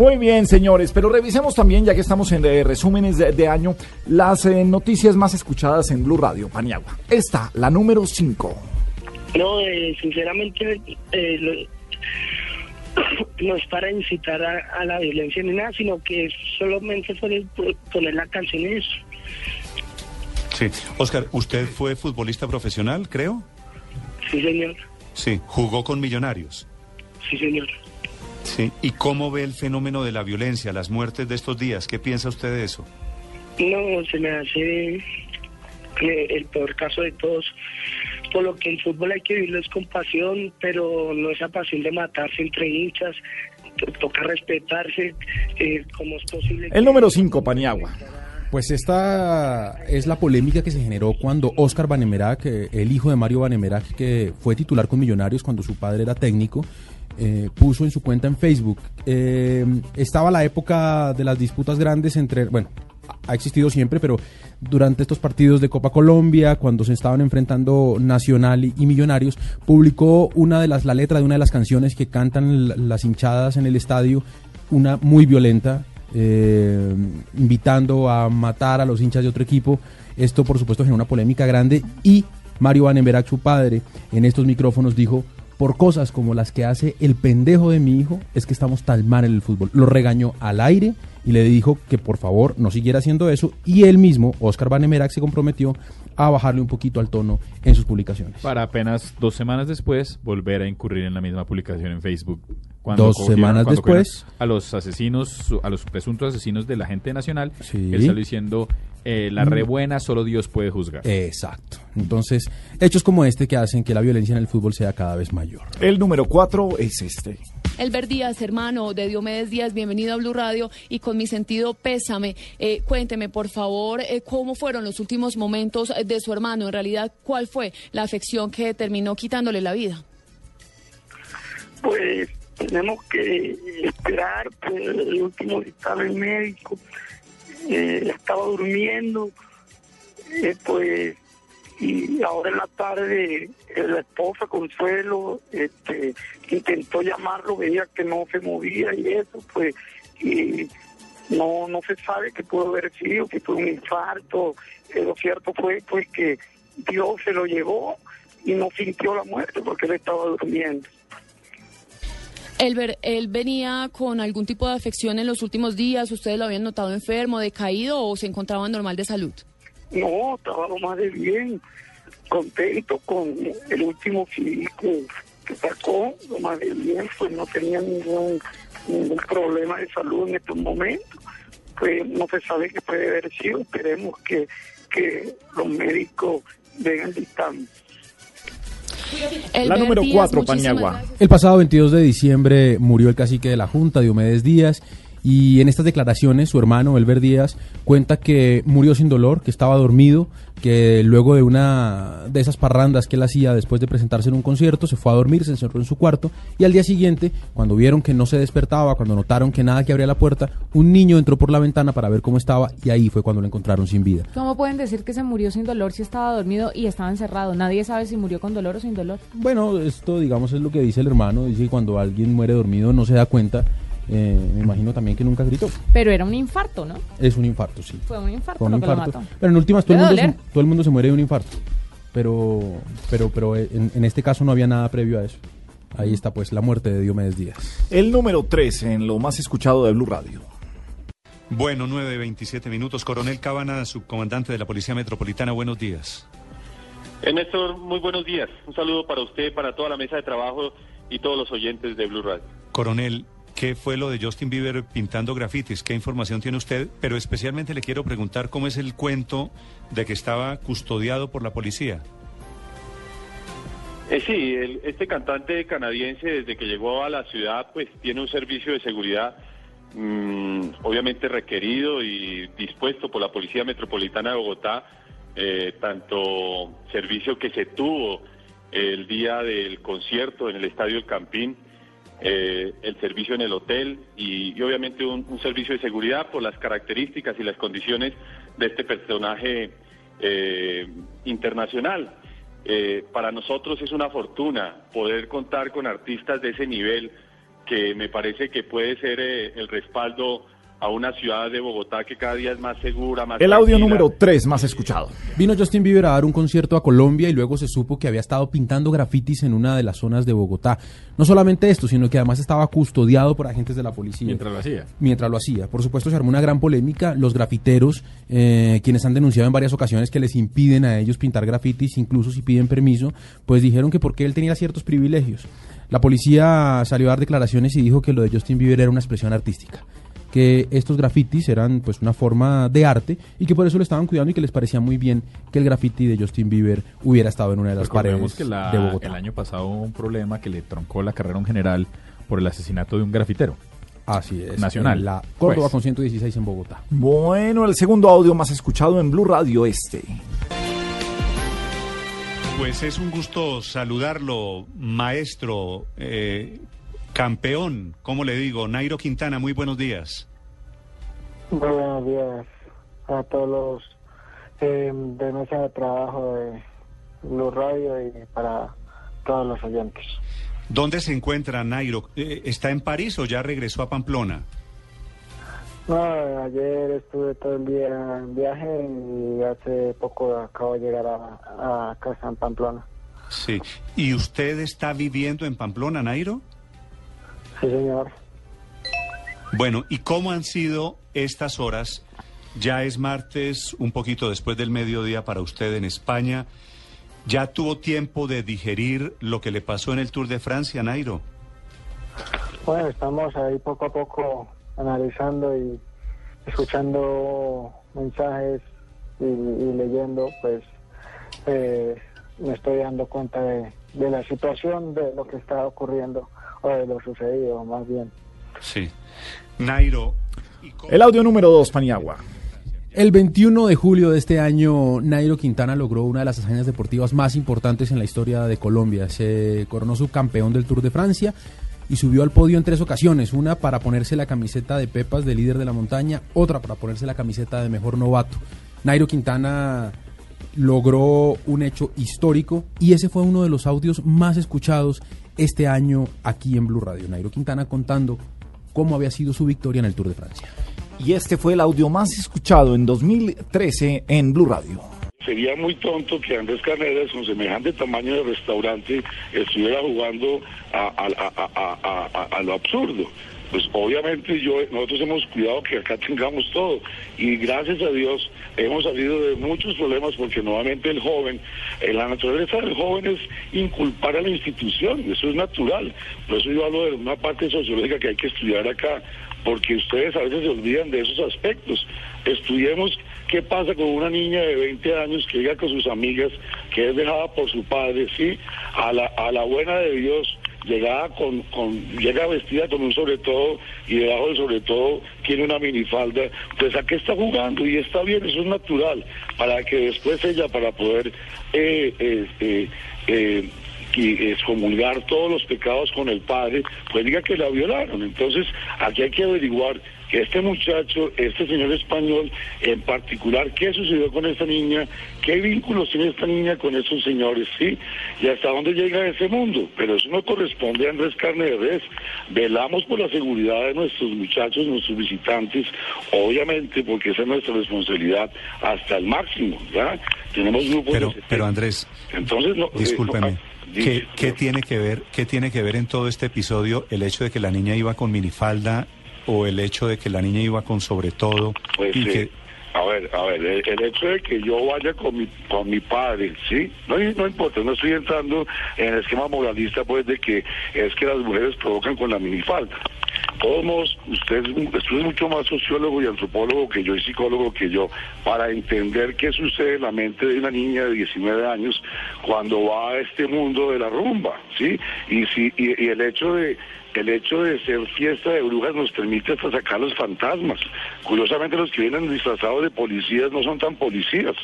Muy bien, señores, pero revisemos también, ya que estamos en eh, resúmenes de, año, las eh, noticias más escuchadas en Blue Radio, Paniagua. Esta, la número 5. No, eh, sinceramente, no es para incitar a, la violencia ni nada, sino que solamente fue poner la canción y eso. Sí. Oscar, ¿usted fue futbolista profesional, creo? Sí, señor. Sí, jugó con Millonarios. Sí, señor. Sí. ¿Y cómo ve el fenómeno de la violencia, las muertes de estos días? ¿Qué piensa usted de eso? No, se me hace el peor caso de todos. Por lo que el fútbol hay que vivirlo es con pasión, pero no esa pasión de matarse entre hinchas. Toca respetarse eh, como es posible. El número 5, Paniagua. Pues esta es la polémica que se generó cuando Oscar Banemerac, eh, el hijo de Mario Banemerac, que fue titular con Millonarios cuando su padre era técnico, eh, puso en su cuenta en Facebook. Eh, estaba la época de las disputas grandes entre, bueno, ha existido siempre, pero durante estos partidos de Copa Colombia, cuando se estaban enfrentando Nacional y, Millonarios, publicó una de las, la letra de una de las canciones que cantan las hinchadas en el estadio, una muy violenta, eh, invitando a matar a los hinchas de otro equipo. Esto, por supuesto, generó una polémica grande y Mario Vanenberg, su padre, en estos micrófonos dijo por cosas como las que hace el pendejo de mi hijo, es que estamos tan mal en el fútbol. Lo regañó al aire y le dijo que por favor no siguiera haciendo eso y él mismo, Oscar Banemerac, se comprometió a bajarle un poquito al tono en sus publicaciones. Para apenas dos semanas después volver a incurrir en la misma publicación en Facebook. dos semanas después. A los asesinos, a los presuntos asesinos de la gente nacional, él salió diciendo eh, la rebuena solo Dios puede juzgar. Exacto. Entonces, hechos como este que hacen que la violencia en el fútbol sea cada vez mayor. El número cuatro es este. Elber Díaz, hermano de Diomedes Díaz, bienvenido a Blue Radio y con mi sentido pésame. Eh, cuénteme, por favor, eh, cómo fueron los últimos momentos de su hermano. En realidad, ¿cuál fue la afección que terminó quitándole la vida? Pues tenemos que esperar pues, el último dictamen médico eh, estaba durmiendo, eh, pues, y ahora en la tarde eh, la esposa Consuelo este, intentó llamarlo, veía que no se movía y eso, pues, y no no se sabe qué pudo haber sido, que fue un infarto. lo cierto fue pues que Dios se lo llevó y no sintió la muerte porque él estaba durmiendo. ¿Él venía con algún tipo de afección en los últimos días? ¿Ustedes lo habían notado enfermo, decaído o se encontraba normal de salud? No, estaba lo más de bien, contento con el último film que, sacó, lo más de bien, pues no tenía ningún, ningún problema de salud en estos momentos. Pues no se sabe qué puede haber sido, esperemos que, que los médicos vengan dictamen la número 4, Pañagua. El pasado 22 de diciembre murió el cacique de la Junta, Diomedes Díaz, y en estas declaraciones su hermano, Elber Díaz, cuenta que murió sin dolor, que estaba dormido, que luego de una de esas parrandas que él hacía después de presentarse en un concierto, se fue a dormir, se encerró en su cuarto y al día siguiente, cuando vieron que no se despertaba, cuando notaron que nada que abría la puerta, un niño entró por la ventana para ver cómo estaba y ahí fue cuando lo encontraron sin vida. ¿Cómo pueden decir que se murió sin dolor si estaba dormido y estaba encerrado? Nadie sabe si murió con dolor o sin dolor. Bueno, esto digamos es lo que dice el hermano, dice que cuando alguien muere dormido no se da cuenta eh, me imagino también que nunca gritó. Pero era un infarto, ¿no? Es un infarto, sí. Fue un infarto, lo que lo mató. Pero en últimas todo el, mundo se, todo el mundo se muere de un infarto. Pero, pero, pero eh, en, este caso no había nada previo a eso. Ahí está pues la muerte de Diomedes Díaz. El número 3 en lo más escuchado de Blue Radio. Bueno, 9.27 minutos. Coronel Cabana, subcomandante de la Policía Metropolitana, buenos días. Eh, Néstor, muy buenos días. Un saludo para usted, para toda la mesa de trabajo y todos los oyentes de Blue Radio. Coronel, ¿Qué fue lo de Justin Bieber pintando grafitis? ¿Qué información tiene usted? Pero especialmente le quiero preguntar cómo es el cuento de que estaba custodiado por la policía. Eh, sí, este cantante canadiense desde que llegó a la ciudad pues tiene un servicio de seguridad mm, obviamente requerido y dispuesto por la Policía Metropolitana de Bogotá, eh, tanto servicio que se tuvo el día del concierto en el Estadio El Campín, eh, el servicio en el hotel y, obviamente un, servicio de seguridad por las características y las condiciones de este personaje eh, internacional. Eh, para nosotros es una fortuna poder contar con artistas de ese nivel que me parece que puede ser eh, el respaldo a una ciudad de Bogotá que cada día es más segura, más El audio número 3 más escuchado. Vino Justin Bieber a dar un concierto a Colombia y luego se supo que había estado pintando grafitis en una de las zonas de Bogotá. No solamente esto, sino que además estaba custodiado por agentes de la policía. Mientras lo hacía. Mientras lo hacía. Por supuesto, se armó una gran polémica. Los grafiteros, eh, quienes han denunciado en varias ocasiones que les impiden a ellos pintar grafitis, incluso si piden permiso, pues dijeron que porque él tenía ciertos privilegios. La policía salió a dar declaraciones y dijo que lo de Justin Bieber era una expresión artística que estos grafitis eran pues una forma de arte y que por eso lo estaban cuidando y que les parecía muy bien que el graffiti de Justin Bieber hubiera estado en una de las Recordemos paredes que la- de Bogotá. el año pasado hubo un problema que le troncó la carrera a un general por el asesinato de un grafitero. Así es. Nacional. en la Córdoba Pues. con 116 en Bogotá. Bueno, el segundo audio más escuchado en Blue Radio este. Pues es un gusto saludarlo, maestro, eh, campeón, ¿cómo le digo? Nairo Quintana, muy buenos días. Buenos días a todos los eh, de mesa de trabajo de Blue Radio y para todos los oyentes. ¿Dónde se encuentra Nairo? Eh, ¿Está en París o ya regresó a Pamplona? No, ayer estuve todo el día en viaje y hace poco acabo de llegar a, a casa en Pamplona. Sí. ¿Y usted está viviendo en Pamplona, Nairo? Sí, señor. Bueno, ¿y cómo han sido estas horas? Ya es martes, un poquito después del mediodía para usted en España. ¿Ya tuvo tiempo de digerir lo que le pasó en el Tour de Francia, Nairo? Bueno, estamos ahí poco a poco analizando y escuchando mensajes y, y leyendo, pues eh, me estoy dando cuenta de, de la situación, de lo que está ocurriendo o de lo sucedido, más bien. Sí. Nairo. ¿y cómo- El audio número 2, Paniagua. El 21 de julio de este año, Nairo Quintana logró una de las hazañas deportivas más importantes en la historia de Colombia. Se coronó subcampeón del Tour de Francia y subió al podio en tres ocasiones. Una para ponerse la camiseta de Pepas de líder de la montaña, otra para ponerse la camiseta de mejor novato. Nairo Quintana logró un hecho histórico y ese fue uno de los audios más escuchados este año aquí en Blue Radio. Nairo Quintana contando cómo había sido su victoria en el Tour de Francia. Y este fue el audio más escuchado en 2013 en Blue Radio. Sería muy tonto que Andrés Carreras, con semejante tamaño de restaurante, estuviera jugando a, a- a- a- a- a- a lo absurdo. Pues obviamente yo, nosotros hemos cuidado que acá tengamos todo y gracias a Dios hemos salido de muchos problemas porque nuevamente el joven, eh, la naturaleza del joven es inculpar a la institución, eso es natural. Por eso yo hablo de una parte sociológica que hay que estudiar acá, porque ustedes a veces se olvidan de esos aspectos. Estudiemos qué pasa con una niña de 20 años que llega con sus amigas, que es dejada por su padre, ¿sí? A la, a la buena de Dios, llegada con, con, llega vestida con un sobre todo y debajo del sobre todo tiene una minifalda, pues a qué está jugando y está bien, eso es natural, para que después ella, para poder eh, eh, eh, eh, y excomulgar todos los pecados con el padre, pues diga que la violaron. Entonces, aquí hay que averiguar que este muchacho, este señor español, en particular, qué sucedió con esta niña, qué vínculos tiene esta niña con esos señores, ¿sí? Y hasta dónde llega ese mundo. Pero eso no corresponde a Andrés Carne de Res. Velamos por la seguridad de nuestros muchachos, nuestros visitantes, obviamente, porque esa es nuestra responsabilidad hasta el máximo, ¿ya? Tenemos grupos Pero, de pero Andrés, Entonces, no, eh, discúlpeme. no, ¿Qué, tiene que ver, ¿Qué tiene que ver en todo este episodio el hecho de que la niña iba con minifalda o el hecho de que la niña iba con sobre todo? Pues y que, A ver, a ver, el, hecho de que yo vaya con mi, con mi padre, ¿sí? No, no importa, no estoy entrando en el esquema moralista, pues, de que es que las mujeres provocan con la minifalda. Todos modos, usted, usted es mucho más sociólogo y antropólogo que yo y psicólogo que yo, para entender qué sucede en la mente de una niña de 19 años cuando va a este mundo de la rumba, ¿sí? Y, si, y el hecho de el hecho de ser fiesta de brujas nos permite hasta sacar los fantasmas. Curiosamente los que vienen disfrazados de policías no son tan policías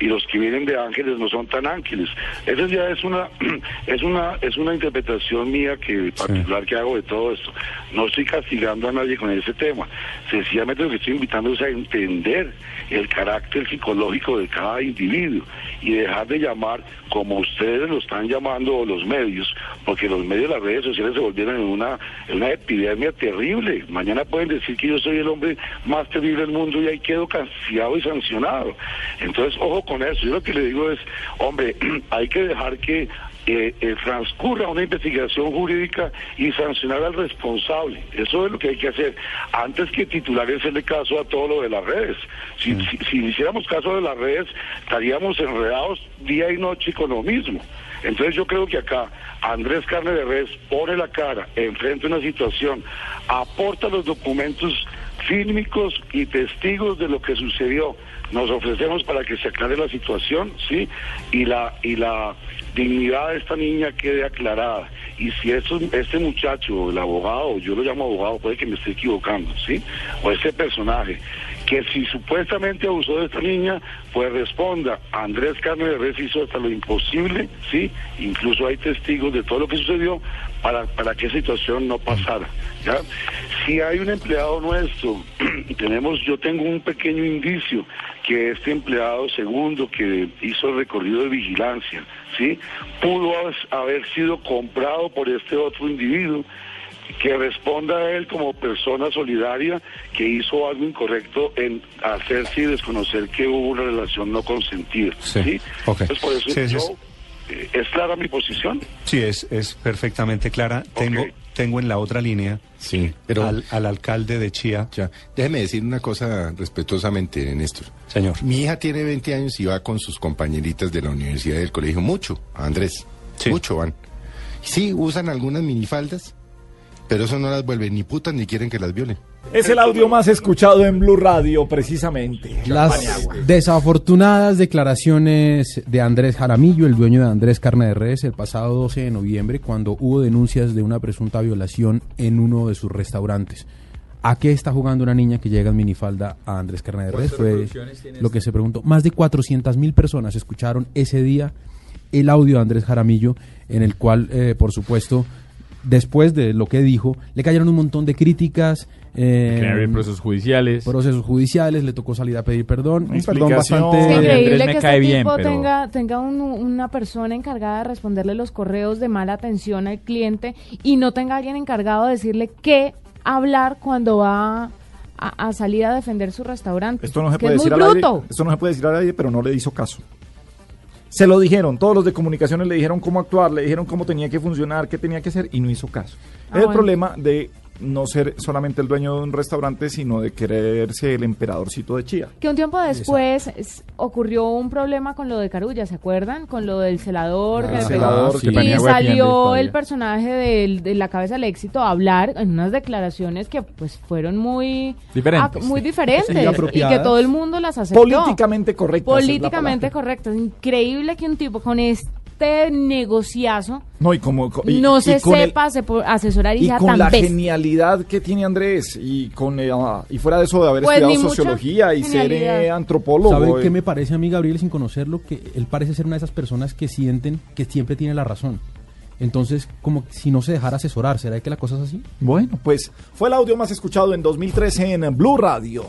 y los que vienen de ángeles no son tan ángeles. Esa ya es una es una es una interpretación mía que particular que hago de todo esto. No estoy castigando a nadie con ese tema. Sencillamente lo que estoy invitando es a entender el carácter psicológico de cada individuo y dejar de llamar como ustedes lo están llamando los medios, porque los medios, las redes sociales se volvieron en una, en una epidemia terrible. Mañana pueden decir que yo soy el hombre más terrible del mundo y ahí quedo castigado y sancionado. Entonces, ojo con eso. Yo lo que le digo es, hombre, hay que dejar que eh, eh, transcurra una investigación jurídica y sancionar al responsable. Eso es lo que hay que hacer. Antes que titular y hacerle caso a todo lo de las redes. Si, si, si hiciéramos caso de las redes, estaríamos enredados día y noche con lo mismo. Entonces yo creo que acá Andrés Carne de Res pone la cara, enfrenta una situación, aporta los documentos fílmicos y testigos de lo que sucedió. Nos ofrecemos para que se aclare la situación, ¿sí? Y la, y la dignidad de esta niña quede aclarada. Y si eso, este muchacho, el abogado, yo lo llamo abogado, puede que me esté equivocando, ¿sí? O ese personaje, que si supuestamente abusó de esta niña, pues responda. Andrés Carne de Res hizo hasta lo imposible, ¿sí? Incluso hay testigos de todo lo que sucedió para, para que esa situación no pasara, ¿ya? Si hay un empleado nuestro, tenemos, yo tengo un pequeño indicio que este empleado segundo que hizo el recorrido de vigilancia, ¿sí? Pudo haber sido comprado por este otro individuo que responda a él como persona solidaria que hizo algo incorrecto en hacerse y desconocer que hubo una relación no consentida. Sí. Entonces, por eso Sí, yo, sí. ¿Es clara mi posición? Sí, es, es perfectamente clara. Tengo, tengo en la otra línea Sí, pero al, al alcalde de Chía. ya, déjeme decir una cosa respetuosamente, Néstor. Señor. Mi hija tiene 20 años y va con sus compañeritas de la universidad y del colegio mucho, Andrés. Sí. Mucho van. Sí, usan algunas minifaldas, pero eso no las vuelven ni putas ni quieren que las violen. Es el audio más escuchado en Blue Radio, precisamente. Las desafortunadas declaraciones de Andrés Jaramillo, el dueño de Andrés Carne de Res, el pasado 12 de noviembre, cuando hubo denuncias de una presunta violación en uno de sus restaurantes. ¿A qué está jugando una niña que llega en minifalda a Andrés Carne de Res? Fue lo que se preguntó. Más de 400 mil personas escucharon ese día el audio de Andrés Jaramillo, en el cual, eh, por supuesto, después de lo que dijo, le cayeron un montón de críticas. Eh, procesos judiciales. procesos judiciales, le tocó salir a pedir perdón. Un perdón bastante. Es Andrés increíble me que cae este bien, tipo pero- tenga, tenga un- una persona encargada de responderle los correos de mala atención al cliente y no tenga alguien encargado de decirle qué hablar cuando va a, a salir a defender su restaurante. Esto no se puede es decir al aire. Esto no se puede decir al aire, pero no le hizo caso. Se lo dijeron, todos los de comunicaciones le dijeron cómo actuar, le dijeron cómo tenía que funcionar, qué tenía que hacer y no hizo caso. Ah, es el problema de no ser solamente el dueño de un restaurante, sino de quererse el emperadorcito de Chía. Que un tiempo después es- ocurrió un problema con lo de Carulla, ¿se acuerdan? Con lo del celador. Ah, que el le celador, que y salió el personaje del- de, la cabeza del éxito a hablar en unas declaraciones que pues fueron muy Diferentes. muy diferentes y que todo el mundo las aceptó. Políticamente correcto. Políticamente correcto. Es increíble que un tipo con este negociazo No, y como, y- no y se el- sepa asesorar y, y sea con tan la bestia. genialidad que tiene Andrés y con eh, ah, y fuera de eso de haber Pues estudiado sociología y ser eh, antropólogo. ¿Saben eh. qué me parece a mí, Gabriel, sin conocerlo? Que él parece ser una de esas personas que sienten que siempre tiene la razón. Entonces, como si no se dejara asesorar, ¿será que la cosa es así? Bueno, pues fue el audio más escuchado en 2013 en Blue Radio.